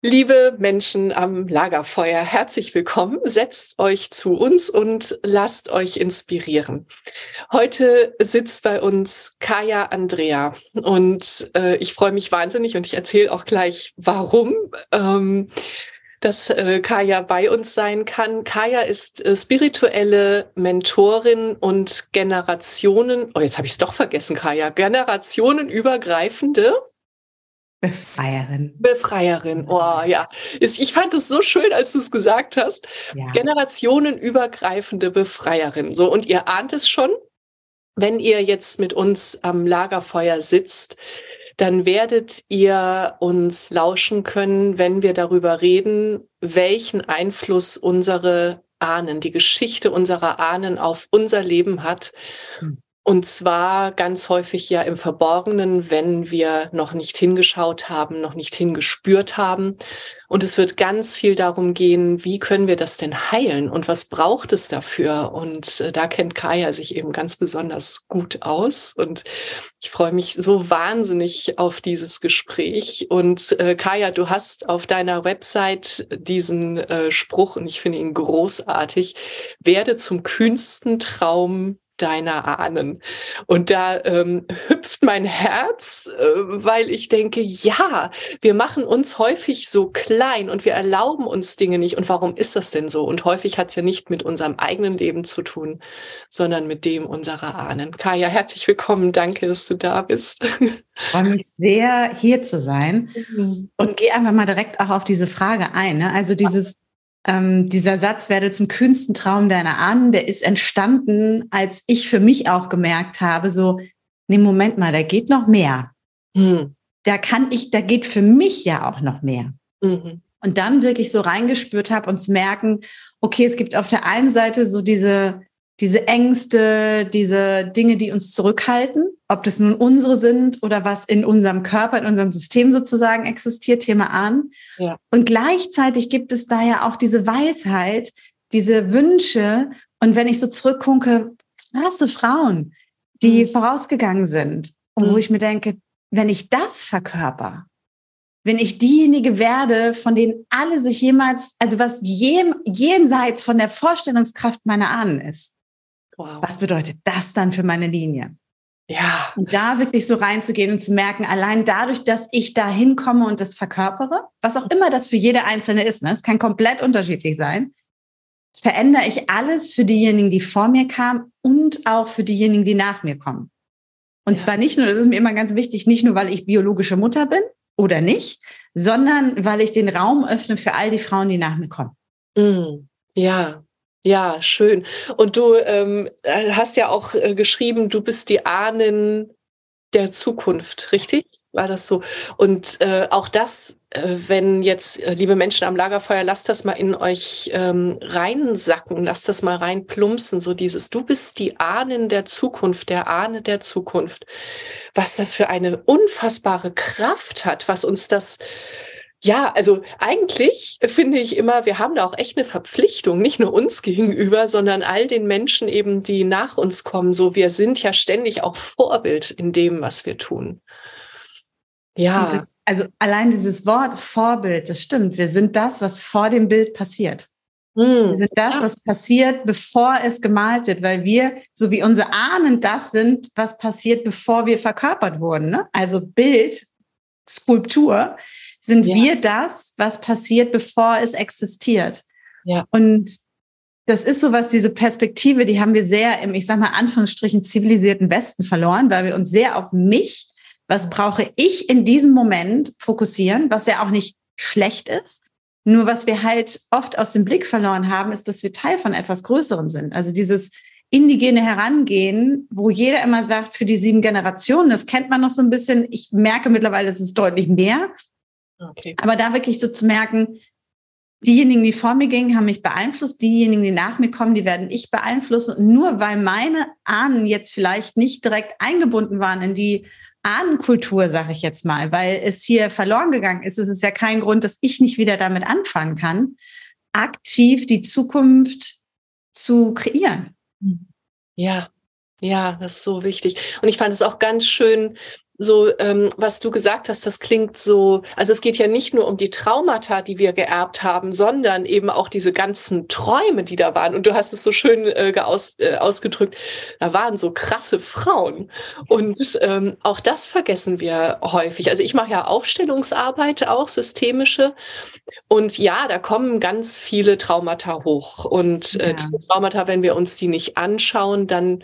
Liebe Menschen am Lagerfeuer, herzlich willkommen. Setzt euch zu uns und lasst euch inspirieren. Heute sitzt bei uns Kaya Andrea und äh, ich freue mich wahnsinnig und ich erzähle auch gleich, warum. Ähm, dass äh, Kaya bei uns sein kann. Kaya ist äh, spirituelle Mentorin und Generationen, oh jetzt habe ich es doch vergessen, Kaya, generationenübergreifende Befreierin. Befreierin, oh ja. Ich fand es so schön, als du es gesagt hast. Ja. Generationenübergreifende Befreierin. So, und ihr ahnt es schon, wenn ihr jetzt mit uns am Lagerfeuer sitzt, dann werdet ihr uns lauschen können, wenn wir darüber reden, welchen Einfluss unsere Ahnen, die Geschichte unserer Ahnen auf unser Leben hat. Und zwar ganz häufig ja im Verborgenen, wenn wir noch nicht hingeschaut haben, noch nicht hingespürt haben. Und es wird ganz viel darum gehen, wie können wir das denn heilen und was braucht es dafür? Und äh, da kennt Kaya sich eben ganz besonders gut aus. Und ich freue mich so wahnsinnig auf dieses Gespräch. Und äh, Kaya, du hast auf deiner Website diesen äh, Spruch, und ich finde ihn großartig, werde zum kühnsten Traum deiner Ahnen. Und da ähm, hüpft mein Herz, äh, weil ich denke, ja, wir machen uns häufig so klein und wir erlauben uns Dinge nicht. Und warum ist das denn so? Und häufig hat es ja nicht mit unserem eigenen Leben zu tun, sondern mit dem unserer Ahnen. Kaya, herzlich willkommen. Danke, dass du da bist. Ich freue mich sehr, hier zu sein. Mhm. Und gehe einfach mal direkt auch auf diese Frage ein. Ne? Also dieses ähm, dieser Satz werde zum kühnsten Traum deiner Ahnen, der ist entstanden, als ich für mich auch gemerkt habe, so, nee, Moment mal, da geht noch mehr. Mhm. Da kann ich, da geht für mich ja auch noch mehr. Mhm. Und dann wirklich so reingespürt habe und zu merken, okay, es gibt auf der einen Seite so diese, diese Ängste, diese Dinge, die uns zurückhalten, ob das nun unsere sind oder was in unserem Körper, in unserem System sozusagen existiert, Thema an. Ja. Und gleichzeitig gibt es da ja auch diese Weisheit, diese Wünsche. Und wenn ich so zurückgucke, krasse Frauen, die mhm. vorausgegangen sind, mhm. wo ich mir denke, wenn ich das verkörper, wenn ich diejenige werde, von denen alle sich jemals, also was jenseits von der Vorstellungskraft meiner Ahnen ist, Wow. Was bedeutet das dann für meine Linie? Ja. Und da wirklich so reinzugehen und zu merken, allein dadurch, dass ich da hinkomme und das verkörpere, was auch immer das für jede Einzelne ist, ne? es kann komplett unterschiedlich sein, verändere ich alles für diejenigen, die vor mir kamen und auch für diejenigen, die nach mir kommen. Und ja. zwar nicht nur, das ist mir immer ganz wichtig, nicht nur, weil ich biologische Mutter bin oder nicht, sondern weil ich den Raum öffne für all die Frauen, die nach mir kommen. Mm, ja, ja, schön. Und du ähm, hast ja auch äh, geschrieben, du bist die Ahnen der Zukunft, richtig? War das so? Und äh, auch das, äh, wenn jetzt, äh, liebe Menschen am Lagerfeuer, lasst das mal in euch ähm, reinsacken, lasst das mal reinplumpsen, so dieses, du bist die Ahnen der Zukunft, der Ahne der Zukunft. Was das für eine unfassbare Kraft hat, was uns das ja, also eigentlich finde ich immer, wir haben da auch echt eine Verpflichtung, nicht nur uns gegenüber, sondern all den Menschen eben, die nach uns kommen. So, wir sind ja ständig auch Vorbild in dem, was wir tun. Ja. Das, also allein dieses Wort Vorbild, das stimmt. Wir sind das, was vor dem Bild passiert. Hm, wir sind das, was passiert, bevor es gemalt wird, weil wir, so wie unsere Ahnen, das sind, was passiert, bevor wir verkörpert wurden. Ne? Also Bild, Skulptur sind ja. wir das, was passiert, bevor es existiert. Ja. Und das ist so was, diese Perspektive, die haben wir sehr im, ich sag mal, Anführungsstrichen zivilisierten Westen verloren, weil wir uns sehr auf mich, was brauche ich in diesem Moment fokussieren, was ja auch nicht schlecht ist. Nur was wir halt oft aus dem Blick verloren haben, ist, dass wir Teil von etwas Größerem sind. Also dieses indigene Herangehen, wo jeder immer sagt, für die sieben Generationen, das kennt man noch so ein bisschen. Ich merke mittlerweile, es ist deutlich mehr. Okay. Aber da wirklich so zu merken, diejenigen, die vor mir gingen, haben mich beeinflusst, diejenigen, die nach mir kommen, die werden ich beeinflussen. Und nur weil meine Ahnen jetzt vielleicht nicht direkt eingebunden waren in die Ahnenkultur, sage ich jetzt mal, weil es hier verloren gegangen ist, ist es ja kein Grund, dass ich nicht wieder damit anfangen kann, aktiv die Zukunft zu kreieren. Ja, ja, das ist so wichtig. Und ich fand es auch ganz schön, so, ähm, was du gesagt hast, das klingt so, also es geht ja nicht nur um die Traumata, die wir geerbt haben, sondern eben auch diese ganzen Träume, die da waren. Und du hast es so schön äh, aus, äh, ausgedrückt, da waren so krasse Frauen. Und ähm, auch das vergessen wir häufig. Also ich mache ja Aufstellungsarbeit, auch systemische. Und ja, da kommen ganz viele Traumata hoch. Und äh, ja. diese Traumata, wenn wir uns die nicht anschauen, dann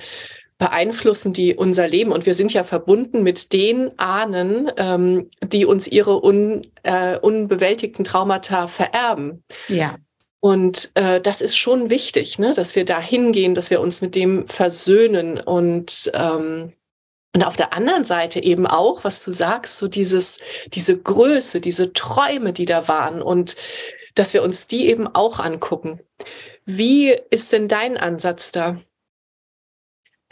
beeinflussen die unser Leben. Und wir sind ja verbunden mit den Ahnen, ähm, die uns ihre un, äh, unbewältigten Traumata vererben. Ja. Und äh, das ist schon wichtig, ne? dass wir da hingehen, dass wir uns mit dem versöhnen und ähm, und auf der anderen Seite eben auch, was du sagst, so dieses, diese Größe, diese Träume, die da waren und dass wir uns die eben auch angucken. Wie ist denn dein Ansatz da?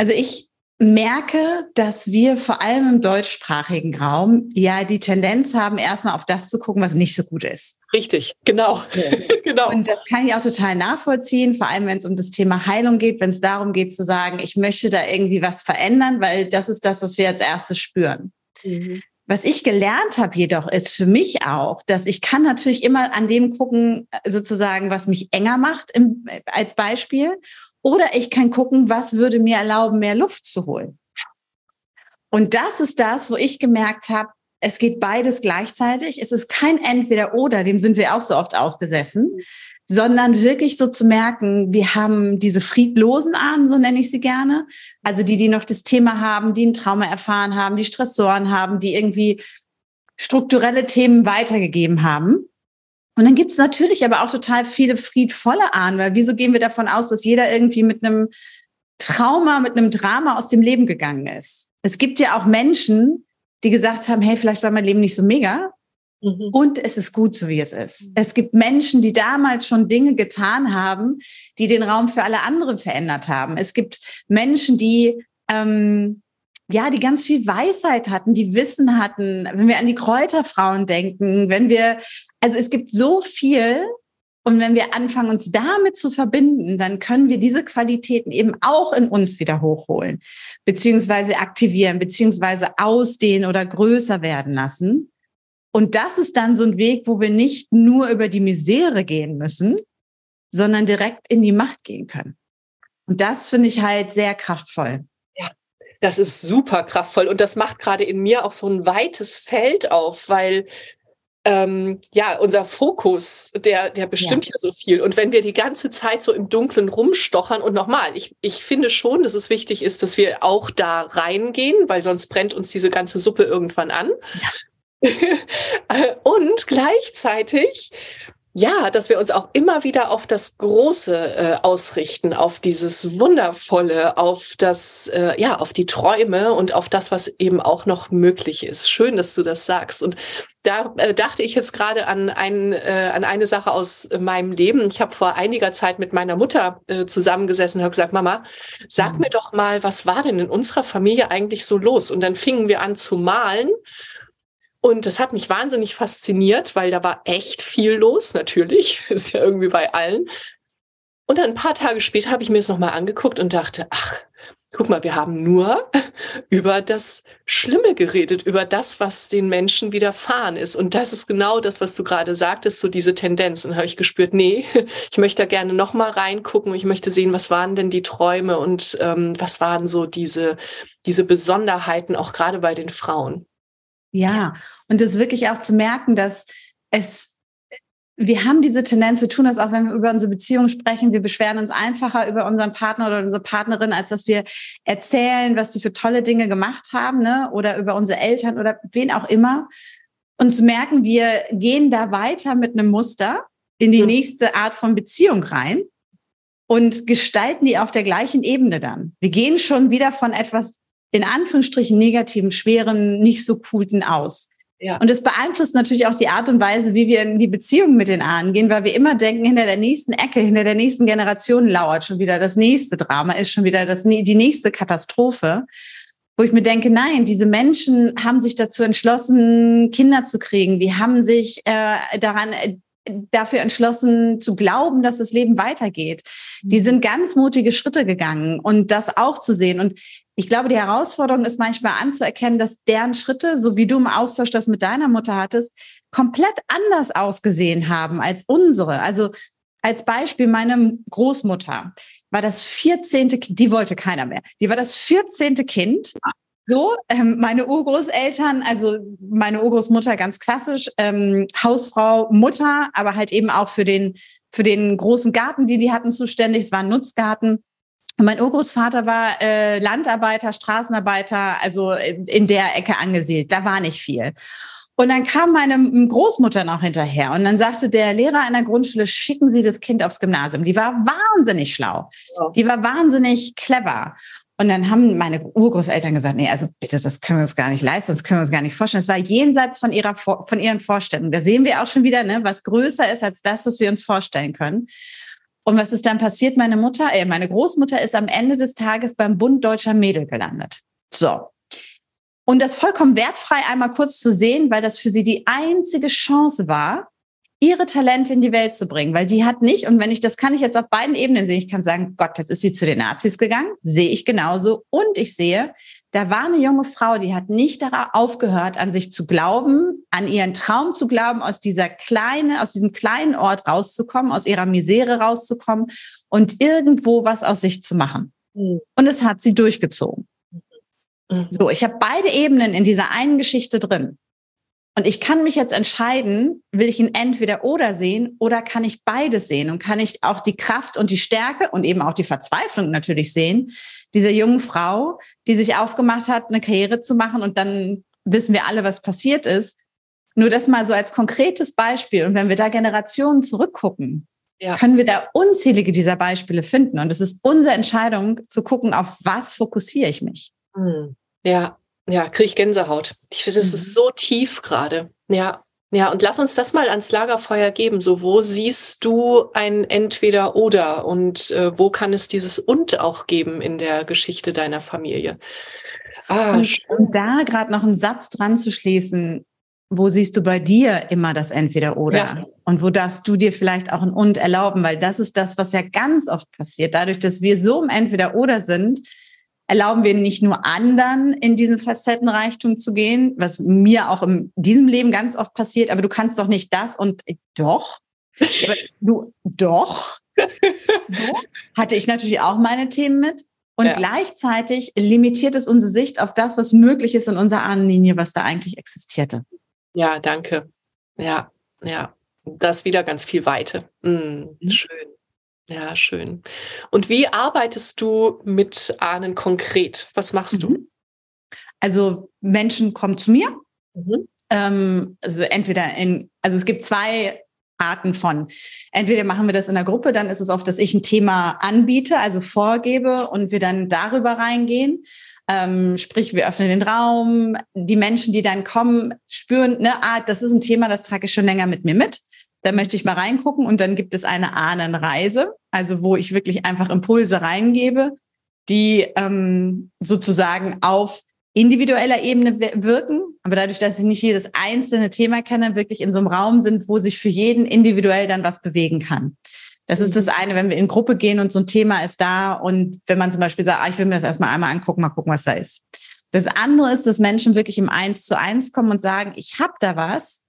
Also ich merke, dass wir vor allem im deutschsprachigen Raum ja die Tendenz haben, erstmal auf das zu gucken, was nicht so gut ist. Richtig, genau. Ja. genau. Und das kann ich auch total nachvollziehen, vor allem wenn es um das Thema Heilung geht, wenn es darum geht zu sagen, ich möchte da irgendwie was verändern, weil das ist das, was wir als erstes spüren. Mhm. Was ich gelernt habe jedoch ist für mich auch, dass ich kann natürlich immer an dem gucken, sozusagen, was mich enger macht im, als Beispiel oder ich kann gucken, was würde mir erlauben, mehr Luft zu holen. Und das ist das, wo ich gemerkt habe, es geht beides gleichzeitig. Es ist kein Entweder-Oder, dem sind wir auch so oft aufgesessen, sondern wirklich so zu merken, wir haben diese friedlosen Ahnen, so nenne ich sie gerne. Also die, die noch das Thema haben, die ein Trauma erfahren haben, die Stressoren haben, die irgendwie strukturelle Themen weitergegeben haben. Und dann gibt es natürlich aber auch total viele friedvolle Ahnen, weil wieso gehen wir davon aus, dass jeder irgendwie mit einem Trauma, mit einem Drama aus dem Leben gegangen ist? Es gibt ja auch Menschen, die gesagt haben, hey, vielleicht war mein Leben nicht so mega. Mhm. Und es ist gut, so wie es ist. Mhm. Es gibt Menschen, die damals schon Dinge getan haben, die den Raum für alle anderen verändert haben. Es gibt Menschen, die ähm, ja, die ganz viel Weisheit hatten, die Wissen hatten, wenn wir an die Kräuterfrauen denken, wenn wir also es gibt so viel. Und wenn wir anfangen, uns damit zu verbinden, dann können wir diese Qualitäten eben auch in uns wieder hochholen, beziehungsweise aktivieren, beziehungsweise ausdehnen oder größer werden lassen. Und das ist dann so ein Weg, wo wir nicht nur über die Misere gehen müssen, sondern direkt in die Macht gehen können. Und das finde ich halt sehr kraftvoll. Ja, das ist super kraftvoll. Und das macht gerade in mir auch so ein weites Feld auf, weil ähm, ja, unser Fokus, der, der bestimmt ja. ja. so viel. Und wenn wir die ganze Zeit so im Dunkeln rumstochern und nochmal, ich, ich finde schon, dass es wichtig ist, dass wir auch da reingehen, weil sonst brennt uns diese ganze Suppe irgendwann an. Ja. und gleichzeitig ja, dass wir uns auch immer wieder auf das Große äh, ausrichten, auf dieses Wundervolle, auf das, äh, ja, auf die Träume und auf das, was eben auch noch möglich ist. Schön, dass du das sagst. Und da äh, dachte ich jetzt gerade an, ein, äh, an eine Sache aus meinem Leben. Ich habe vor einiger Zeit mit meiner Mutter äh, zusammengesessen und habe gesagt, Mama, sag mhm. mir doch mal, was war denn in unserer Familie eigentlich so los? Und dann fingen wir an zu malen. Und das hat mich wahnsinnig fasziniert, weil da war echt viel los, natürlich. Ist ja irgendwie bei allen. Und dann ein paar Tage später habe ich mir es nochmal angeguckt und dachte, ach, guck mal, wir haben nur über das Schlimme geredet, über das, was den Menschen widerfahren ist. Und das ist genau das, was du gerade sagtest, so diese Tendenz. Und habe ich gespürt, nee, ich möchte da gerne nochmal reingucken. Ich möchte sehen, was waren denn die Träume und ähm, was waren so diese, diese Besonderheiten, auch gerade bei den Frauen. Ja, und das wirklich auch zu merken, dass es wir haben diese Tendenz, wir tun das auch, wenn wir über unsere Beziehung sprechen. Wir beschweren uns einfacher über unseren Partner oder unsere Partnerin, als dass wir erzählen, was sie für tolle Dinge gemacht haben, ne? oder über unsere Eltern oder wen auch immer. Und zu merken, wir gehen da weiter mit einem Muster in die nächste Art von Beziehung rein und gestalten die auf der gleichen Ebene dann. Wir gehen schon wieder von etwas in Anführungsstrichen negativen, schweren, nicht so coolen aus. Ja. Und es beeinflusst natürlich auch die Art und Weise, wie wir in die Beziehung mit den Ahnen gehen, weil wir immer denken, hinter der nächsten Ecke, hinter der nächsten Generation lauert schon wieder das nächste Drama, ist schon wieder das, die nächste Katastrophe. Wo ich mir denke, nein, diese Menschen haben sich dazu entschlossen, Kinder zu kriegen. Die haben sich äh, daran dafür entschlossen zu glauben, dass das Leben weitergeht. Die mhm. sind ganz mutige Schritte gegangen und das auch zu sehen. Und ich glaube, die Herausforderung ist manchmal anzuerkennen, dass deren Schritte, so wie du im Austausch das mit deiner Mutter hattest, komplett anders ausgesehen haben als unsere. Also als Beispiel meine Großmutter war das 14. Kind, die wollte keiner mehr. Die war das 14. Kind so, ähm, meine Urgroßeltern, also meine Urgroßmutter ganz klassisch, ähm, Hausfrau, Mutter, aber halt eben auch für den, für den großen Garten, den die hatten, zuständig. Es war ein Nutzgarten. Mein Urgroßvater war äh, Landarbeiter, Straßenarbeiter, also in, in der Ecke angesiedelt. Da war nicht viel. Und dann kam meine Großmutter noch hinterher und dann sagte der Lehrer einer Grundschule, schicken Sie das Kind aufs Gymnasium. Die war wahnsinnig schlau. Die war wahnsinnig clever. Und dann haben meine Urgroßeltern gesagt, nee, also bitte, das können wir uns gar nicht leisten, das können wir uns gar nicht vorstellen. Es war jenseits von ihrer, von ihren Vorstellungen. Da sehen wir auch schon wieder, ne, was größer ist als das, was wir uns vorstellen können. Und was ist dann passiert? Meine Mutter, äh, meine Großmutter ist am Ende des Tages beim Bund Deutscher Mädel gelandet. So. Und das vollkommen wertfrei einmal kurz zu sehen, weil das für sie die einzige Chance war, ihre Talente in die Welt zu bringen, weil die hat nicht, und wenn ich, das kann ich jetzt auf beiden Ebenen sehen, ich kann sagen, Gott, jetzt ist sie zu den Nazis gegangen, sehe ich genauso. Und ich sehe, da war eine junge Frau, die hat nicht darauf aufgehört, an sich zu glauben, an ihren Traum zu glauben, aus dieser kleinen, aus diesem kleinen Ort rauszukommen, aus ihrer Misere rauszukommen und irgendwo was aus sich zu machen. Mhm. Und es hat sie durchgezogen. Mhm. So, ich habe beide Ebenen in dieser einen Geschichte drin. Und ich kann mich jetzt entscheiden, will ich ihn entweder oder sehen oder kann ich beides sehen und kann ich auch die Kraft und die Stärke und eben auch die Verzweiflung natürlich sehen, dieser jungen Frau, die sich aufgemacht hat, eine Karriere zu machen und dann wissen wir alle, was passiert ist. Nur das mal so als konkretes Beispiel. Und wenn wir da Generationen zurückgucken, ja. können wir da unzählige dieser Beispiele finden. Und es ist unsere Entscheidung zu gucken, auf was fokussiere ich mich. Hm. Ja, ja, kriege ich Gänsehaut. Ich finde, das mhm. ist so tief gerade. Ja. Ja, und lass uns das mal ans Lagerfeuer geben. So, wo siehst du ein Entweder-Oder und äh, wo kann es dieses Und auch geben in der Geschichte deiner Familie? Ah, und, und da gerade noch einen Satz dran zu schließen, wo siehst du bei dir immer das Entweder-Oder? Ja. Und wo darfst du dir vielleicht auch ein Und erlauben? Weil das ist das, was ja ganz oft passiert. Dadurch, dass wir so im Entweder-Oder sind, erlauben wir nicht nur anderen in diesen Facettenreichtum zu gehen, was mir auch in diesem Leben ganz oft passiert, aber du kannst doch nicht das und doch. du doch. So hatte ich natürlich auch meine Themen mit. Und ja. gleichzeitig limitiert es unsere Sicht auf das, was möglich ist in unserer Ahnenlinie, was da eigentlich existierte. Ja, danke. Ja, ja. Das wieder ganz viel Weite. Mm, mhm. Schön. Ja, schön. Und wie arbeitest du mit Ahnen konkret? Was machst du? Mhm. Also Menschen kommen zu mir. Mhm. Ähm, also entweder in, also es gibt zwei Arten von. Entweder machen wir das in der Gruppe, dann ist es oft, dass ich ein Thema anbiete, also vorgebe und wir dann darüber reingehen. Ähm, sprich, wir öffnen den Raum. Die Menschen, die dann kommen, spüren, ne, ah, das ist ein Thema, das trage ich schon länger mit mir mit. Da möchte ich mal reingucken und dann gibt es eine Ahnenreise, also wo ich wirklich einfach Impulse reingebe, die ähm, sozusagen auf individueller Ebene wirken, aber dadurch, dass ich nicht jedes einzelne Thema kenne, wirklich in so einem Raum sind, wo sich für jeden individuell dann was bewegen kann. Das ist das eine, wenn wir in Gruppe gehen und so ein Thema ist da und wenn man zum Beispiel sagt, ah, ich will mir das erstmal einmal angucken, mal gucken, was da ist. Das andere ist, dass Menschen wirklich im Eins zu eins kommen und sagen, ich habe da was.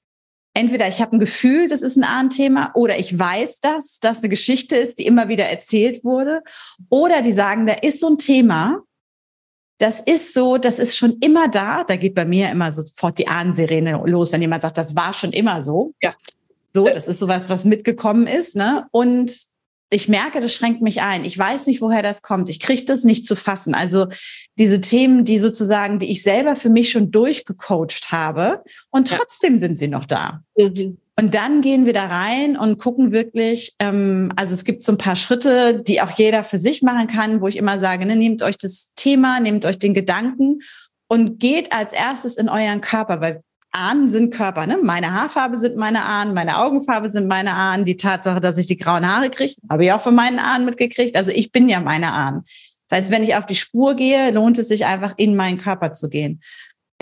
Entweder ich habe ein Gefühl, das ist ein Ahnenthema, oder ich weiß das, dass eine Geschichte ist, die immer wieder erzählt wurde. Oder die sagen, da ist so ein Thema, das ist so, das ist schon immer da. Da geht bei mir immer sofort die Ahnensirene los, wenn jemand sagt, das war schon immer so. Ja. So, das ist sowas, was mitgekommen ist, ne? Und ich merke, das schränkt mich ein. Ich weiß nicht, woher das kommt. Ich kriege das nicht zu fassen. Also diese Themen, die sozusagen, die ich selber für mich schon durchgecoacht habe, und trotzdem ja. sind sie noch da. Mhm. Und dann gehen wir da rein und gucken wirklich, ähm, also es gibt so ein paar Schritte, die auch jeder für sich machen kann, wo ich immer sage, ne, nehmt euch das Thema, nehmt euch den Gedanken und geht als erstes in euren Körper, weil Ahnen sind Körper. Ne? Meine Haarfarbe sind meine Ahnen, meine Augenfarbe sind meine Ahnen. Die Tatsache, dass ich die grauen Haare kriege, habe ich auch von meinen Ahnen mitgekriegt. Also ich bin ja meine Ahnen. Das heißt, wenn ich auf die Spur gehe, lohnt es sich einfach in meinen Körper zu gehen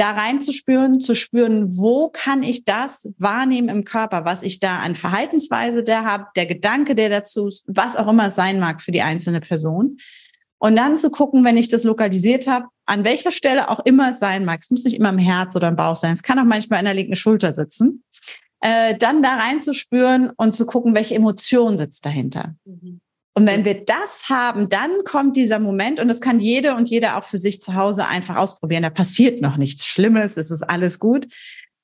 da reinzuspüren, zu spüren, wo kann ich das wahrnehmen im Körper, was ich da an Verhaltensweise der habe, der Gedanke, der dazu, was auch immer sein mag für die einzelne Person. Und dann zu gucken, wenn ich das lokalisiert habe, an welcher Stelle auch immer es sein mag. Es muss nicht immer im Herz oder im Bauch sein. Es kann auch manchmal in der linken Schulter sitzen. Äh, dann da reinzuspüren und zu gucken, welche Emotion sitzt dahinter. Mhm. Und wenn wir das haben, dann kommt dieser Moment und das kann jede und jeder auch für sich zu Hause einfach ausprobieren. Da passiert noch nichts Schlimmes, es ist alles gut.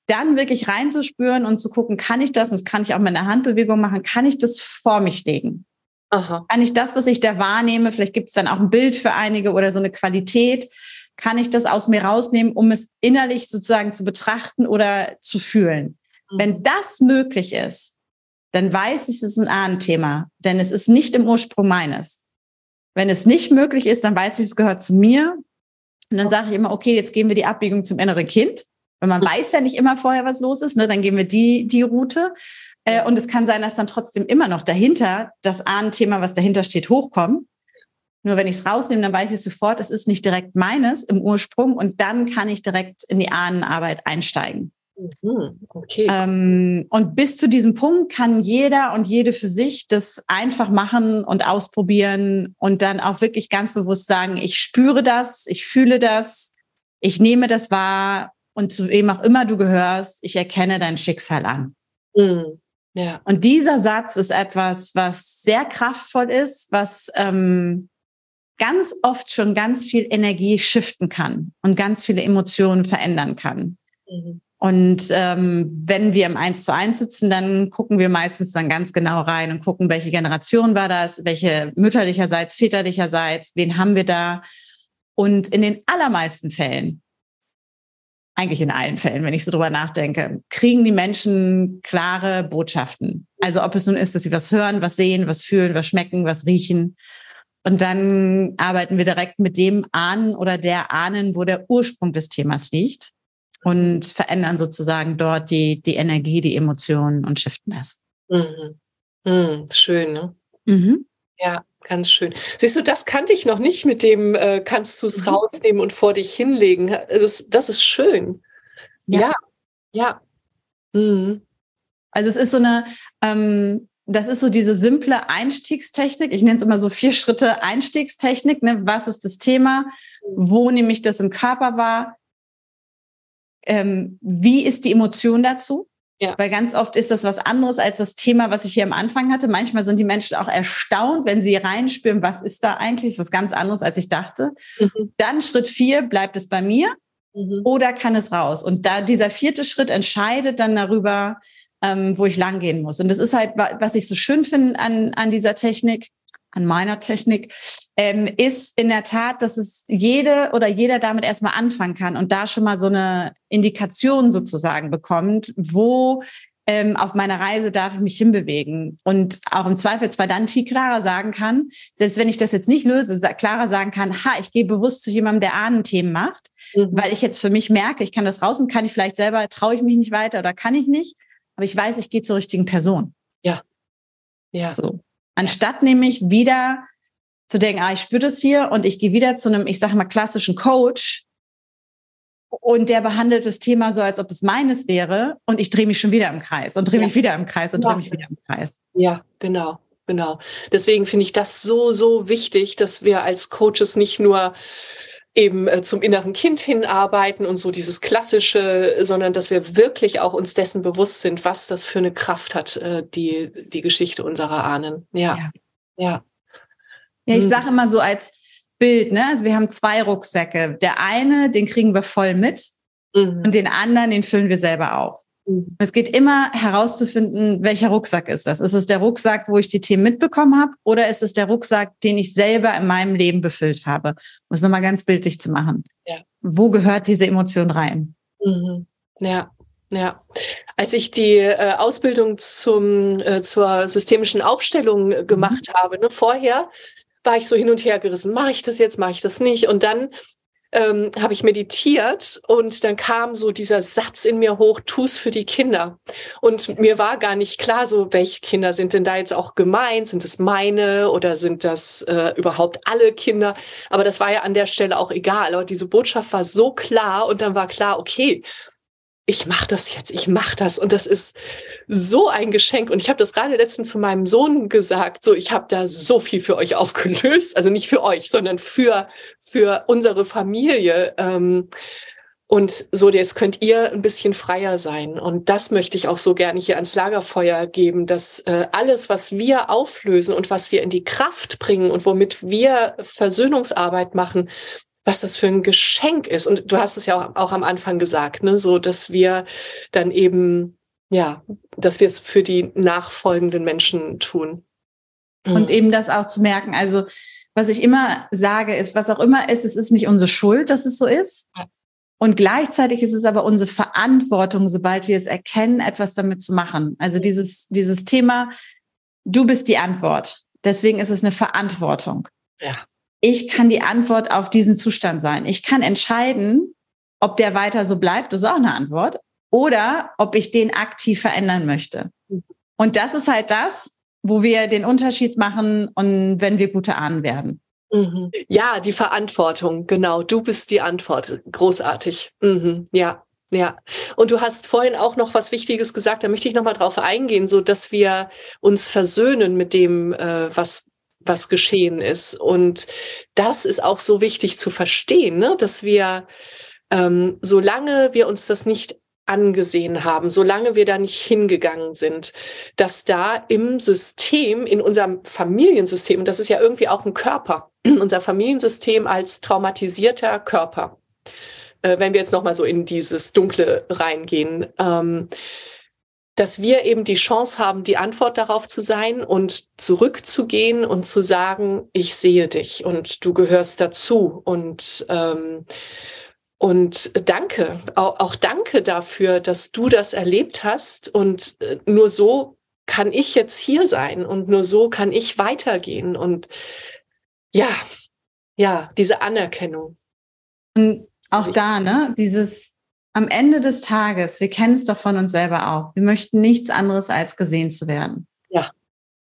Dann wirklich reinzuspüren und zu gucken, kann ich das, und das kann ich auch mit einer Handbewegung machen, kann ich das vor mich legen? Aha. Kann ich das, was ich da wahrnehme, vielleicht gibt es dann auch ein Bild für einige oder so eine Qualität, kann ich das aus mir rausnehmen, um es innerlich sozusagen zu betrachten oder zu fühlen? Mhm. Wenn das möglich ist, dann weiß ich, es ist ein Ahnenthema, denn es ist nicht im Ursprung meines. Wenn es nicht möglich ist, dann weiß ich, es gehört zu mir. Und dann sage ich immer, okay, jetzt gehen wir die Abbiegung zum inneren Kind. Weil man weiß ja nicht immer vorher, was los ist, ne? dann gehen wir die, die Route. Äh, und es kann sein, dass dann trotzdem immer noch dahinter das Ahnenthema, was dahinter steht, hochkommt. Nur wenn ich es rausnehme, dann weiß ich sofort, es ist nicht direkt meines im Ursprung und dann kann ich direkt in die Ahnenarbeit einsteigen. Mhm, okay. Ähm, und bis zu diesem Punkt kann jeder und jede für sich das einfach machen und ausprobieren und dann auch wirklich ganz bewusst sagen, ich spüre das, ich fühle das, ich nehme das wahr und zu wem auch immer du gehörst, ich erkenne dein Schicksal an. Mhm. Ja. Und dieser Satz ist etwas, was sehr kraftvoll ist, was ähm, ganz oft schon ganz viel Energie shiften kann und ganz viele Emotionen verändern kann. Mhm. Und ähm, wenn wir im Eins zu eins sitzen, dann gucken wir meistens dann ganz genau rein und gucken, welche Generation war das, welche mütterlicherseits, väterlicherseits, wen haben wir da. Und in den allermeisten Fällen, eigentlich in allen Fällen, wenn ich so drüber nachdenke, kriegen die Menschen klare Botschaften. Also ob es nun ist, dass sie was hören, was sehen, was fühlen, was schmecken, was riechen. Und dann arbeiten wir direkt mit dem Ahnen oder der Ahnen, wo der Ursprung des Themas liegt und verändern sozusagen dort die, die Energie, die Emotionen und shiften es. Mhm. Mhm, schön, ne? Mhm. Ja, ganz schön. Siehst du, das kannte ich noch nicht mit dem, äh, kannst du es mhm. rausnehmen und vor dich hinlegen. Das, das ist schön. Ja, ja. ja. Mhm. Also es ist so eine, ähm, das ist so diese simple Einstiegstechnik. Ich nenne es immer so vier Schritte Einstiegstechnik. Ne? Was ist das Thema? Wo nehme ich das im Körper wahr? ähm, wie ist die Emotion dazu? Ja. Weil ganz oft ist das was anderes als das Thema, was ich hier am Anfang hatte. Manchmal sind die Menschen auch erstaunt, wenn sie reinspüren, was ist da eigentlich? Ist was ganz anderes, als ich dachte. Mhm. Dann Schritt vier, bleibt es bei mir mhm. oder kann es raus? Und da dieser vierte Schritt entscheidet dann darüber, ähm, wo ich langgehen muss. Und das ist halt, was ich so schön finde an, an dieser Technik an meiner Technik, ähm, ist in der Tat, dass es jede oder jeder damit erstmal anfangen kann und da schon mal so eine Indikation sozusagen bekommt, wo ähm, auf meiner Reise darf ich mich hinbewegen und auch im Zweifel zwar dann viel klarer sagen kann, selbst wenn ich das jetzt nicht löse, klarer sagen kann, ha, ich gehe bewusst zu jemandem, der Ahnenthemen macht, mhm. weil ich jetzt für mich merke, ich kann das raus und kann ich vielleicht selber, traue ich mich nicht weiter oder kann ich nicht, aber ich weiß, ich gehe zur richtigen Person. Ja. Ja. So. Anstatt nämlich wieder zu denken, ah, ich spüre das hier und ich gehe wieder zu einem, ich sage mal, klassischen Coach, und der behandelt das Thema so, als ob es meines wäre. Und ich drehe mich schon wieder im Kreis und drehe ja. mich wieder im Kreis und ja. drehe mich wieder im Kreis. Ja, genau. Genau. Deswegen finde ich das so, so wichtig, dass wir als Coaches nicht nur eben äh, zum inneren Kind hinarbeiten und so dieses klassische, sondern dass wir wirklich auch uns dessen bewusst sind, was das für eine Kraft hat, äh, die, die Geschichte unserer Ahnen. Ja. Ja. Ja, ich hm. sage immer so als, Bild, ne? Also wir haben zwei Rucksäcke. Der eine, den kriegen wir voll mit mhm. und den anderen, den füllen wir selber auf. Mhm. Es geht immer herauszufinden, welcher Rucksack ist das. Ist es der Rucksack, wo ich die Themen mitbekommen habe, oder ist es der Rucksack, den ich selber in meinem Leben befüllt habe? Um es nochmal ganz bildlich zu machen. Ja. Wo gehört diese Emotion rein? Mhm. Ja. Ja, als ich die äh, Ausbildung zum, äh, zur systemischen Aufstellung äh, gemacht mhm. habe, ne, vorher war ich so hin und her gerissen. Mache ich das jetzt, mache ich das nicht? Und dann ähm, habe ich meditiert und dann kam so dieser Satz in mir hoch, tu's für die Kinder. Und mir war gar nicht klar, so welche Kinder sind denn da jetzt auch gemeint? Sind es meine oder sind das äh, überhaupt alle Kinder? Aber das war ja an der Stelle auch egal. Aber diese Botschaft war so klar und dann war klar, okay, ich mache das jetzt, ich mache das. Und das ist so ein Geschenk. Und ich habe das gerade letztens zu meinem Sohn gesagt, so ich habe da so viel für euch aufgelöst. Also nicht für euch, sondern für, für unsere Familie. Ähm, und so, jetzt könnt ihr ein bisschen freier sein. Und das möchte ich auch so gerne hier ans Lagerfeuer geben, dass äh, alles, was wir auflösen und was wir in die Kraft bringen und womit wir Versöhnungsarbeit machen, was das für ein Geschenk ist. Und du hast es ja auch, auch am Anfang gesagt, ne, so dass wir dann eben, ja, dass wir es für die nachfolgenden Menschen tun. Und mhm. eben das auch zu merken. Also, was ich immer sage, ist, was auch immer ist, es ist nicht unsere Schuld, dass es so ist. Und gleichzeitig ist es aber unsere Verantwortung, sobald wir es erkennen, etwas damit zu machen. Also dieses, dieses Thema, du bist die Antwort. Deswegen ist es eine Verantwortung. Ja ich kann die Antwort auf diesen Zustand sein. Ich kann entscheiden, ob der weiter so bleibt, das ist auch eine Antwort, oder ob ich den aktiv verändern möchte. Und das ist halt das, wo wir den Unterschied machen und wenn wir gute Ahnen werden. Mhm. Ja, die Verantwortung, genau. Du bist die Antwort. Großartig. Mhm. Ja, ja, und du hast vorhin auch noch was Wichtiges gesagt, da möchte ich noch mal drauf eingehen, so dass wir uns versöhnen mit dem, äh, was was geschehen ist. Und das ist auch so wichtig zu verstehen, ne? dass wir, ähm, solange wir uns das nicht angesehen haben, solange wir da nicht hingegangen sind, dass da im System, in unserem Familiensystem, und das ist ja irgendwie auch ein Körper, unser Familiensystem als traumatisierter Körper, äh, wenn wir jetzt nochmal so in dieses Dunkle reingehen, ähm, dass wir eben die Chance haben, die Antwort darauf zu sein und zurückzugehen und zu sagen, ich sehe dich und du gehörst dazu. Und ähm, und danke, auch, auch danke dafür, dass du das erlebt hast. Und äh, nur so kann ich jetzt hier sein und nur so kann ich weitergehen. Und ja, ja, diese Anerkennung. Und auch da, ne, dieses am Ende des Tages, wir kennen es doch von uns selber auch, wir möchten nichts anderes als gesehen zu werden. Ja.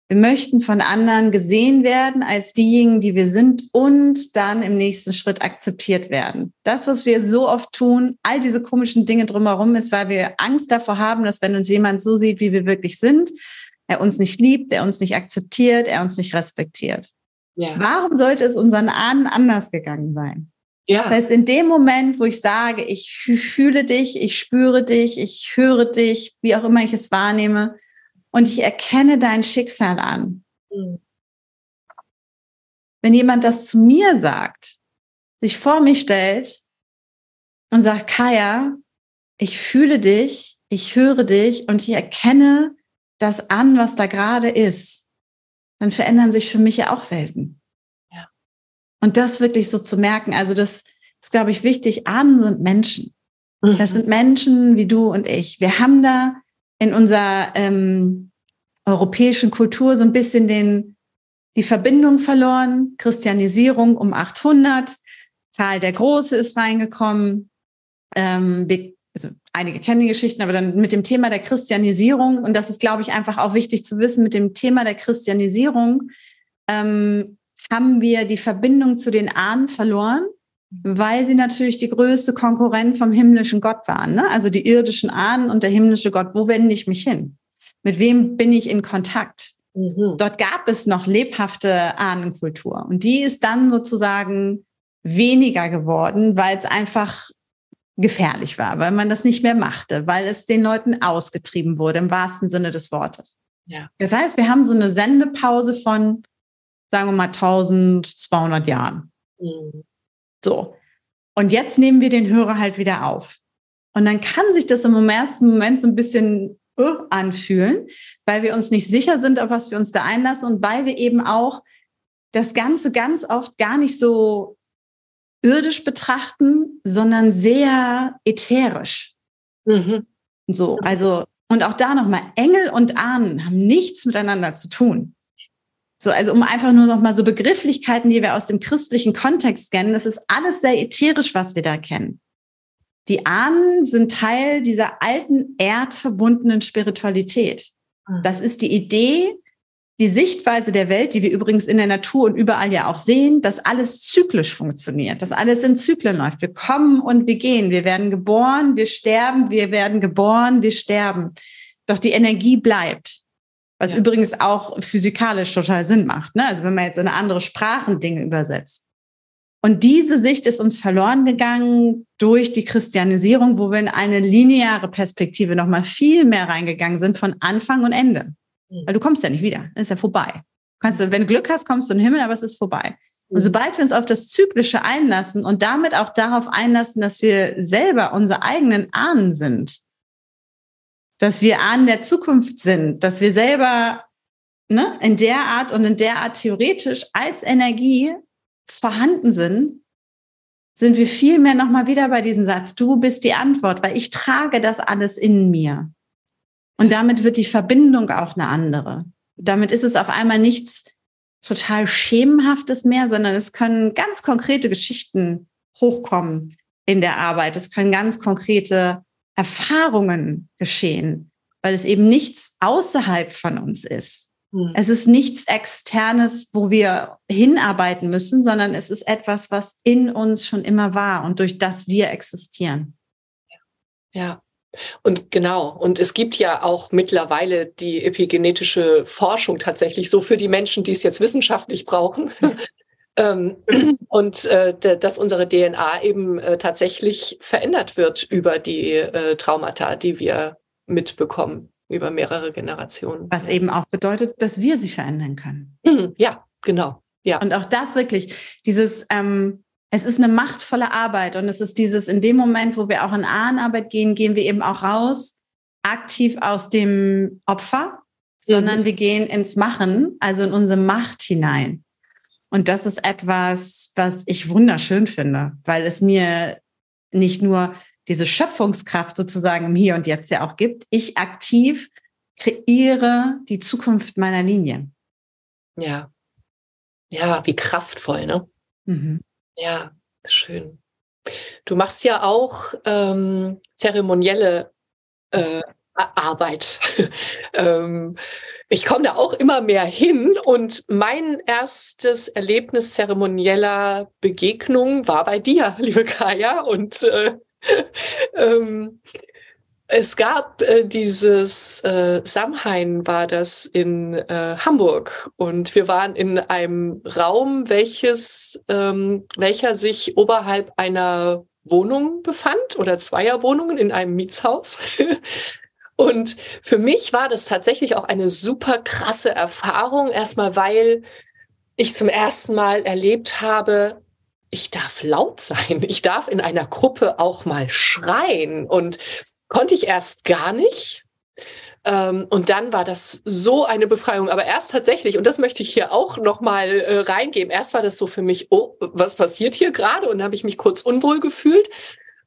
Wir möchten von anderen gesehen werden als diejenigen, die wir sind und dann im nächsten Schritt akzeptiert werden. Das, was wir so oft tun, all diese komischen Dinge drumherum ist, weil wir Angst davor haben, dass wenn uns jemand so sieht, wie wir wirklich sind, er uns nicht liebt, er uns nicht akzeptiert, er uns nicht respektiert. Ja. Warum sollte es unseren Ahnen anders gegangen sein? Ja. Das heißt, in dem Moment, wo ich sage, ich fühle dich, ich spüre dich, ich höre dich, wie auch immer ich es wahrnehme, und ich erkenne dein Schicksal an. Mhm. Wenn jemand das zu mir sagt, sich vor mich stellt und sagt, Kaya, ich fühle dich, ich höre dich und ich erkenne das an, was da gerade ist, dann verändern sich für mich ja auch Welten. Und das wirklich so zu merken, also das ist, glaube ich, wichtig. Ahnen sind Menschen. Das mhm. sind Menschen wie du und ich. Wir haben da in unserer ähm, europäischen Kultur so ein bisschen den, die Verbindung verloren. Christianisierung um 800. Karl der Große ist reingekommen. Ähm, also einige kennen die Geschichten, aber dann mit dem Thema der Christianisierung, und das ist, glaube ich, einfach auch wichtig zu wissen, mit dem Thema der Christianisierung ähm, haben wir die Verbindung zu den Ahnen verloren, weil sie natürlich die größte Konkurrent vom himmlischen Gott waren. Ne? Also die irdischen Ahnen und der himmlische Gott. Wo wende ich mich hin? Mit wem bin ich in Kontakt? Mhm. Dort gab es noch lebhafte Ahnenkultur. Und die ist dann sozusagen weniger geworden, weil es einfach gefährlich war, weil man das nicht mehr machte, weil es den Leuten ausgetrieben wurde, im wahrsten Sinne des Wortes. Ja. Das heißt, wir haben so eine Sendepause von, sagen wir mal, 1200 Jahren. Mhm. So. Und jetzt nehmen wir den Hörer halt wieder auf. Und dann kann sich das im ersten Moment so ein bisschen uh, anfühlen, weil wir uns nicht sicher sind, auf was wir uns da einlassen und weil wir eben auch das Ganze ganz oft gar nicht so irdisch betrachten, sondern sehr ätherisch. Mhm. So, also, und auch da nochmal, Engel und Ahnen haben nichts miteinander zu tun. So, also um einfach nur nochmal so Begrifflichkeiten, die wir aus dem christlichen Kontext kennen, das ist alles sehr ätherisch, was wir da kennen. Die Ahnen sind Teil dieser alten, erdverbundenen Spiritualität. Mhm. Das ist die Idee, die Sichtweise der Welt, die wir übrigens in der Natur und überall ja auch sehen, dass alles zyklisch funktioniert, dass alles in Zyklen läuft. Wir kommen und wir gehen. Wir werden geboren, wir sterben, wir werden geboren, wir sterben. Doch die Energie bleibt. Was ja. übrigens auch physikalisch total Sinn macht. Ne? Also wenn man jetzt in andere Sprachen Dinge übersetzt. Und diese Sicht ist uns verloren gegangen durch die Christianisierung, wo wir in eine lineare Perspektive nochmal viel mehr reingegangen sind von Anfang und Ende. Mhm. Weil du kommst ja nicht wieder. Das ist ja vorbei. Kannst du, wenn du Glück hast, kommst du in den Himmel, aber es ist vorbei. Und mhm. sobald wir uns auf das Zyklische einlassen und damit auch darauf einlassen, dass wir selber unsere eigenen Ahnen sind, dass wir Ahnen der Zukunft sind, dass wir selber ne, in der Art und in der Art theoretisch als Energie vorhanden sind, sind wir viel mehr nochmal wieder bei diesem Satz, du bist die Antwort, weil ich trage das alles in mir. Und damit wird die Verbindung auch eine andere. Damit ist es auf einmal nichts total Schemenhaftes mehr, sondern es können ganz konkrete Geschichten hochkommen in der Arbeit. Es können ganz konkrete Erfahrungen geschehen, weil es eben nichts außerhalb von uns ist. Hm. Es ist nichts Externes, wo wir hinarbeiten müssen, sondern es ist etwas, was in uns schon immer war und durch das wir existieren. Ja. Und genau, und es gibt ja auch mittlerweile die epigenetische Forschung tatsächlich so für die Menschen, die es jetzt wissenschaftlich brauchen. ähm, und äh, dass unsere DNA eben äh, tatsächlich verändert wird über die äh, Traumata, die wir mitbekommen, über mehrere Generationen. Was eben auch bedeutet, dass wir sie verändern können. Mhm, ja, genau. Ja. Und auch das wirklich, dieses ähm, es ist eine machtvolle Arbeit und es ist dieses, in dem Moment, wo wir auch in Ahnenarbeit gehen, gehen wir eben auch raus, aktiv aus dem Opfer, mhm. sondern wir gehen ins Machen, also in unsere Macht hinein. Und das ist etwas, was ich wunderschön finde, weil es mir nicht nur diese Schöpfungskraft sozusagen im Hier und Jetzt ja auch gibt. Ich aktiv kreiere die Zukunft meiner Linie. Ja. Ja, wie kraftvoll, ne? Mhm. Ja, schön. Du machst ja auch ähm, zeremonielle äh, Arbeit. ähm, ich komme da auch immer mehr hin und mein erstes Erlebnis zeremonieller Begegnung war bei dir, liebe Kaya. Und äh, ähm, es gab äh, dieses äh, Samhain war das in äh, Hamburg und wir waren in einem Raum, welches ähm, welcher sich oberhalb einer Wohnung befand oder zweier Wohnungen in einem Mietshaus. und für mich war das tatsächlich auch eine super krasse Erfahrung. Erstmal, weil ich zum ersten Mal erlebt habe, ich darf laut sein. Ich darf in einer Gruppe auch mal schreien. Und Konnte ich erst gar nicht. Ähm, und dann war das so eine Befreiung. Aber erst tatsächlich, und das möchte ich hier auch nochmal äh, reingeben, erst war das so für mich, oh, was passiert hier gerade? Und dann habe ich mich kurz unwohl gefühlt,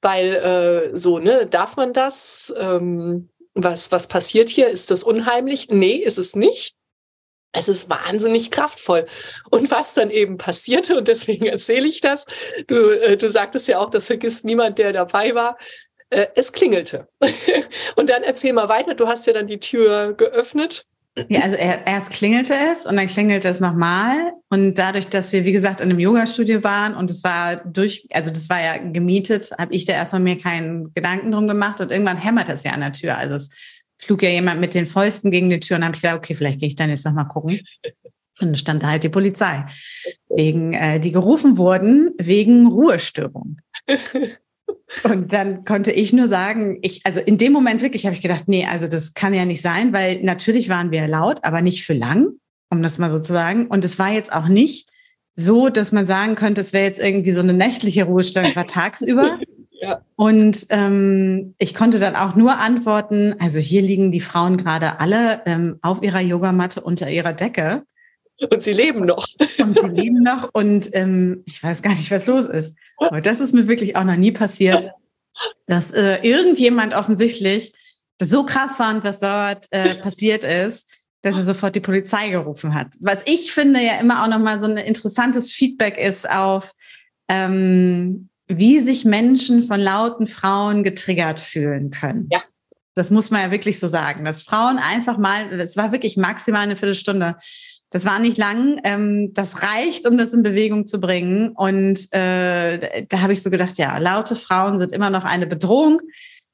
weil äh, so, ne, darf man das? Ähm, was, was passiert hier? Ist das unheimlich? Nee, ist es nicht. Es ist wahnsinnig kraftvoll. Und was dann eben passierte, und deswegen erzähle ich das, du, äh, du sagtest ja auch, das vergisst niemand, der dabei war, äh, es klingelte. und dann erzähl mal weiter, du hast ja dann die Tür geöffnet. Ja, also erst klingelte es und dann klingelte es nochmal. Und dadurch, dass wir, wie gesagt, in einem Yoga-Studio waren und es war durch, also das war ja gemietet, habe ich da erstmal mir keinen Gedanken drum gemacht und irgendwann hämmert es ja an der Tür. Also es schlug ja jemand mit den Fäusten gegen die Tür und habe ich gedacht, okay, vielleicht gehe ich dann jetzt nochmal gucken. Und dann stand da halt die Polizei, wegen, äh, die gerufen wurden wegen Ruhestörung. Und dann konnte ich nur sagen, ich, also in dem Moment wirklich habe ich gedacht, nee, also das kann ja nicht sein, weil natürlich waren wir laut, aber nicht für lang, um das mal so zu sagen. Und es war jetzt auch nicht so, dass man sagen könnte, es wäre jetzt irgendwie so eine nächtliche Ruhestörung, es war tagsüber. Ja. Und ähm, ich konnte dann auch nur antworten, also hier liegen die Frauen gerade alle ähm, auf ihrer Yogamatte unter ihrer Decke. Und sie leben noch. Und sie leben noch und ähm, ich weiß gar nicht, was los ist. Aber das ist mir wirklich auch noch nie passiert, dass äh, irgendjemand offensichtlich das so krass fand, was dort äh, passiert ist, dass er sofort die Polizei gerufen hat. Was ich finde ja immer auch nochmal so ein interessantes Feedback ist auf, ähm, wie sich Menschen von lauten Frauen getriggert fühlen können. Ja. Das muss man ja wirklich so sagen, dass Frauen einfach mal, das war wirklich maximal eine Viertelstunde, das war nicht lang. Ähm, das reicht, um das in Bewegung zu bringen. Und äh, da habe ich so gedacht, ja, laute Frauen sind immer noch eine Bedrohung.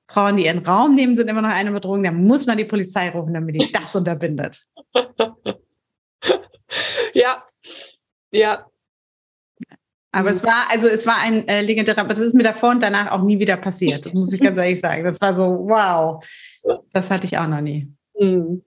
Frauen, die ihren Raum nehmen, sind immer noch eine Bedrohung. Da muss man die Polizei rufen, damit die das unterbindet. ja, ja. Aber es war, also es war ein äh, legendärer, aber das ist mir davor und danach auch nie wieder passiert. Das muss ich ganz ehrlich sagen. Das war so, wow. Das hatte ich auch noch nie. Mhm.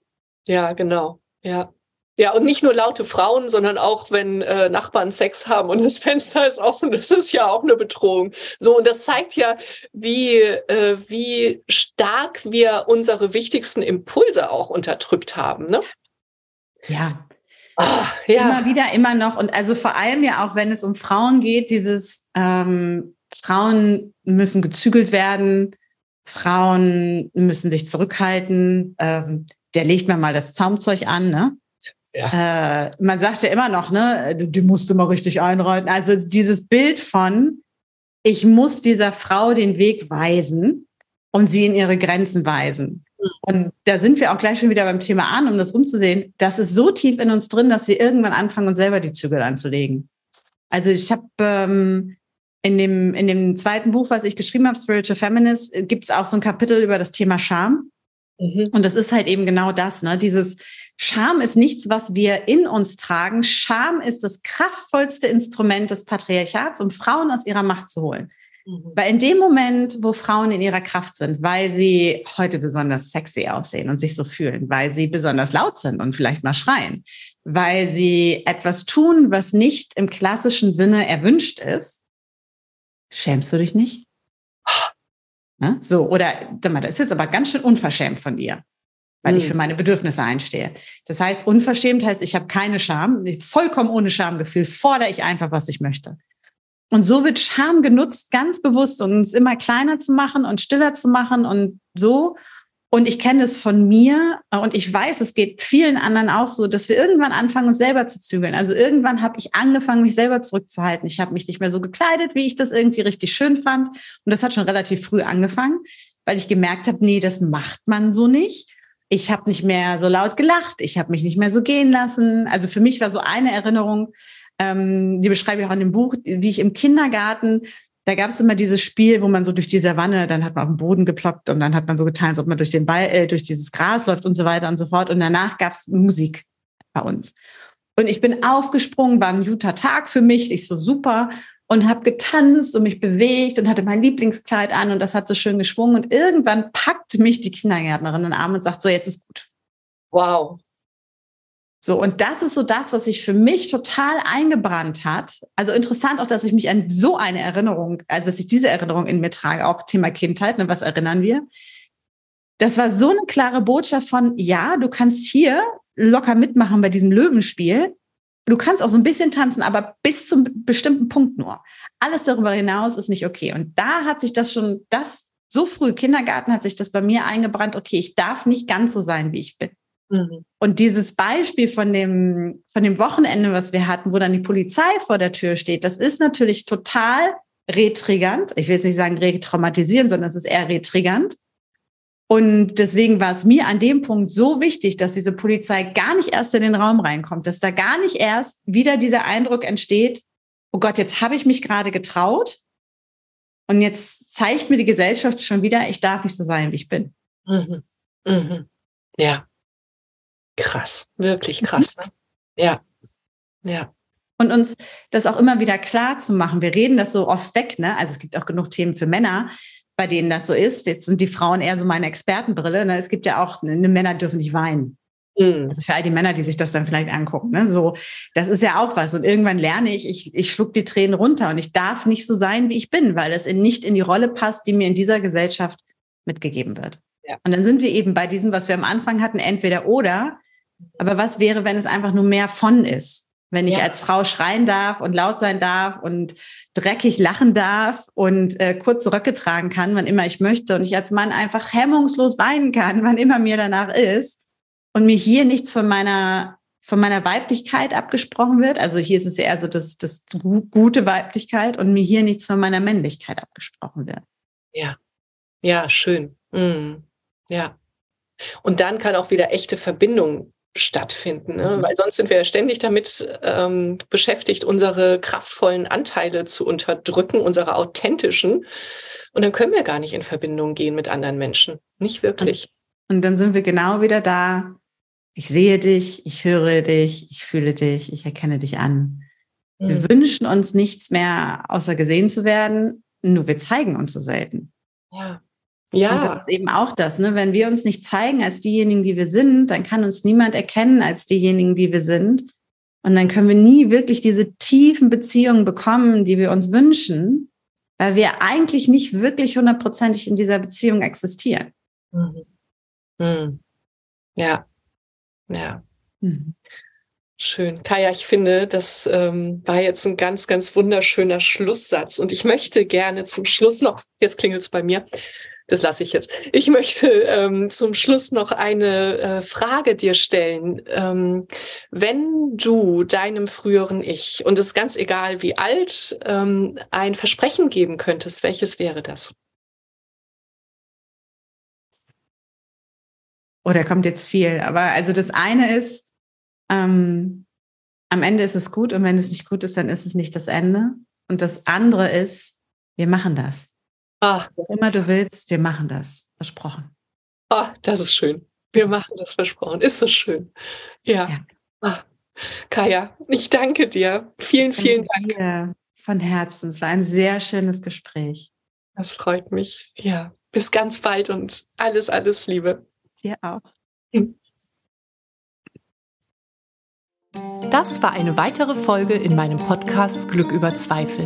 Ja, genau. Ja. Ja, und nicht nur laute Frauen, sondern auch, wenn äh, Nachbarn Sex haben und das Fenster ist offen, das ist ja auch eine Bedrohung. So, und das zeigt ja, wie, äh, wie stark wir unsere wichtigsten Impulse auch unterdrückt haben. Ne? Ja. Ach, ja. Immer wieder, immer noch. Und also vor allem ja auch, wenn es um Frauen geht, dieses ähm, Frauen müssen gezügelt werden, Frauen müssen sich zurückhalten. Ähm, der legt mir mal das Zaumzeug an, ne? Ja. Äh, man sagt ja immer noch, ne, die musste mal richtig einreiten. Also dieses Bild von, ich muss dieser Frau den Weg weisen und sie in ihre Grenzen weisen. Mhm. Und da sind wir auch gleich schon wieder beim Thema an, um das umzusehen. Das ist so tief in uns drin, dass wir irgendwann anfangen, uns selber die Zügel anzulegen. Also ich habe ähm, in, dem, in dem zweiten Buch, was ich geschrieben habe, Spiritual Feminist, gibt es auch so ein Kapitel über das Thema Scham. Mhm. Und das ist halt eben genau das, ne? Dieses, Scham ist nichts, was wir in uns tragen. Scham ist das kraftvollste Instrument des Patriarchats, um Frauen aus ihrer Macht zu holen. Mhm. Weil in dem Moment, wo Frauen in ihrer Kraft sind, weil sie heute besonders sexy aussehen und sich so fühlen, weil sie besonders laut sind und vielleicht mal schreien, weil sie etwas tun, was nicht im klassischen Sinne erwünscht ist, schämst du dich nicht? Ne? So, oder das ist jetzt aber ganz schön unverschämt von dir weil mhm. ich für meine Bedürfnisse einstehe. Das heißt, unverschämt heißt, ich habe keine Scham, vollkommen ohne Schamgefühl, fordere ich einfach, was ich möchte. Und so wird Scham genutzt, ganz bewusst, um uns immer kleiner zu machen und stiller zu machen und so. Und ich kenne es von mir und ich weiß, es geht vielen anderen auch so, dass wir irgendwann anfangen, uns selber zu zügeln. Also irgendwann habe ich angefangen, mich selber zurückzuhalten. Ich habe mich nicht mehr so gekleidet, wie ich das irgendwie richtig schön fand. Und das hat schon relativ früh angefangen, weil ich gemerkt habe, nee, das macht man so nicht ich habe nicht mehr so laut gelacht, ich habe mich nicht mehr so gehen lassen. Also für mich war so eine Erinnerung, ähm, die beschreibe ich auch in dem Buch, wie ich im Kindergarten, da gab es immer dieses Spiel, wo man so durch die Savanne, dann hat man auf den Boden geploppt und dann hat man so getan, als ob man durch den Ball, äh, durch dieses Gras läuft und so weiter und so fort. Und danach gab es Musik bei uns. Und ich bin aufgesprungen, war ein guter Tag für mich, ich so super und habe getanzt und mich bewegt und hatte mein Lieblingskleid an und das hat so schön geschwungen und irgendwann packt mich die Kindergärtnerin in den Arm und sagt so, jetzt ist gut. Wow. So, und das ist so das, was sich für mich total eingebrannt hat. Also interessant auch, dass ich mich an so eine Erinnerung, also dass ich diese Erinnerung in mir trage, auch Thema Kindheit, ne, was erinnern wir? Das war so eine klare Botschaft von, ja, du kannst hier locker mitmachen bei diesem Löwenspiel, Du kannst auch so ein bisschen tanzen, aber bis zum bestimmten Punkt nur. Alles darüber hinaus ist nicht okay. Und da hat sich das schon, das so früh, Kindergarten hat sich das bei mir eingebrannt, okay, ich darf nicht ganz so sein, wie ich bin. Mhm. Und dieses Beispiel von dem, von dem Wochenende, was wir hatten, wo dann die Polizei vor der Tür steht, das ist natürlich total retriggernd. Ich will jetzt nicht sagen retraumatisierend, sondern es ist eher retriggernd. Und deswegen war es mir an dem Punkt so wichtig, dass diese Polizei gar nicht erst in den Raum reinkommt, dass da gar nicht erst wieder dieser Eindruck entsteht, oh Gott, jetzt habe ich mich gerade getraut und jetzt zeigt mir die Gesellschaft schon wieder, ich darf nicht so sein, wie ich bin. Mhm. Mhm. Ja. Krass, wirklich mhm. krass. Ne? Ja. Ja. Und uns das auch immer wieder klar zu machen. Wir reden das so oft weg, ne? Also es gibt auch genug Themen für Männer, bei denen das so ist. Jetzt sind die Frauen eher so meine Expertenbrille. Ne? Es gibt ja auch, ne, Männer dürfen nicht weinen. Mhm. Also für all die Männer, die sich das dann vielleicht angucken, ne? so, das ist ja auch was. Und irgendwann lerne ich, ich, ich schluck die Tränen runter und ich darf nicht so sein, wie ich bin, weil es in, nicht in die Rolle passt, die mir in dieser Gesellschaft mitgegeben wird. Ja. Und dann sind wir eben bei diesem, was wir am Anfang hatten, entweder oder. Aber was wäre, wenn es einfach nur mehr von ist? Wenn ich ja. als Frau schreien darf und laut sein darf und dreckig lachen darf und äh, kurze Röcke tragen kann, wann immer ich möchte und ich als Mann einfach hemmungslos weinen kann, wann immer mir danach ist und mir hier nichts von meiner von meiner Weiblichkeit abgesprochen wird. Also hier ist es eher so das, das gute Weiblichkeit und mir hier nichts von meiner Männlichkeit abgesprochen wird. Ja, ja, schön. Mhm. Ja. Und dann kann auch wieder echte Verbindung stattfinden, ne? Mhm. weil sonst sind wir ja ständig damit ähm, beschäftigt, unsere kraftvollen Anteile zu unterdrücken, unsere authentischen. Und dann können wir gar nicht in Verbindung gehen mit anderen Menschen. Nicht wirklich. Und, und dann sind wir genau wieder da. Ich sehe dich, ich höre dich, ich fühle dich, ich erkenne dich an. Mhm. Wir wünschen uns nichts mehr, außer gesehen zu werden, nur wir zeigen uns so selten. Ja. Ja. Und das ist eben auch das, ne? Wenn wir uns nicht zeigen als diejenigen, die wir sind, dann kann uns niemand erkennen als diejenigen, die wir sind. Und dann können wir nie wirklich diese tiefen Beziehungen bekommen, die wir uns wünschen, weil wir eigentlich nicht wirklich hundertprozentig in dieser Beziehung existieren. Mhm. Mhm. Ja, ja. Mhm. Schön. Kaya, ich finde, das ähm, war jetzt ein ganz, ganz wunderschöner Schlusssatz. Und ich möchte gerne zum Schluss noch, jetzt klingelt es bei mir, das lasse ich jetzt. Ich möchte ähm, zum Schluss noch eine äh, Frage dir stellen. Ähm, wenn du deinem früheren Ich, und es ist ganz egal wie alt, ähm, ein Versprechen geben könntest, welches wäre das? Oh, da kommt jetzt viel. Aber also das eine ist, ähm, am Ende ist es gut und wenn es nicht gut ist, dann ist es nicht das Ende. Und das andere ist, wir machen das. Ah. Was immer du willst, wir machen das. Versprochen. Ah, das ist schön. Wir machen das versprochen. Ist das schön. Ja. ja. Ah. Kaya, ich danke dir. Vielen, vielen Dank. Dir von Herzen. Es war ein sehr schönes Gespräch. Das freut mich. Ja. Bis ganz bald und alles, alles Liebe. Dir auch. Das war eine weitere Folge in meinem Podcast Glück über Zweifel.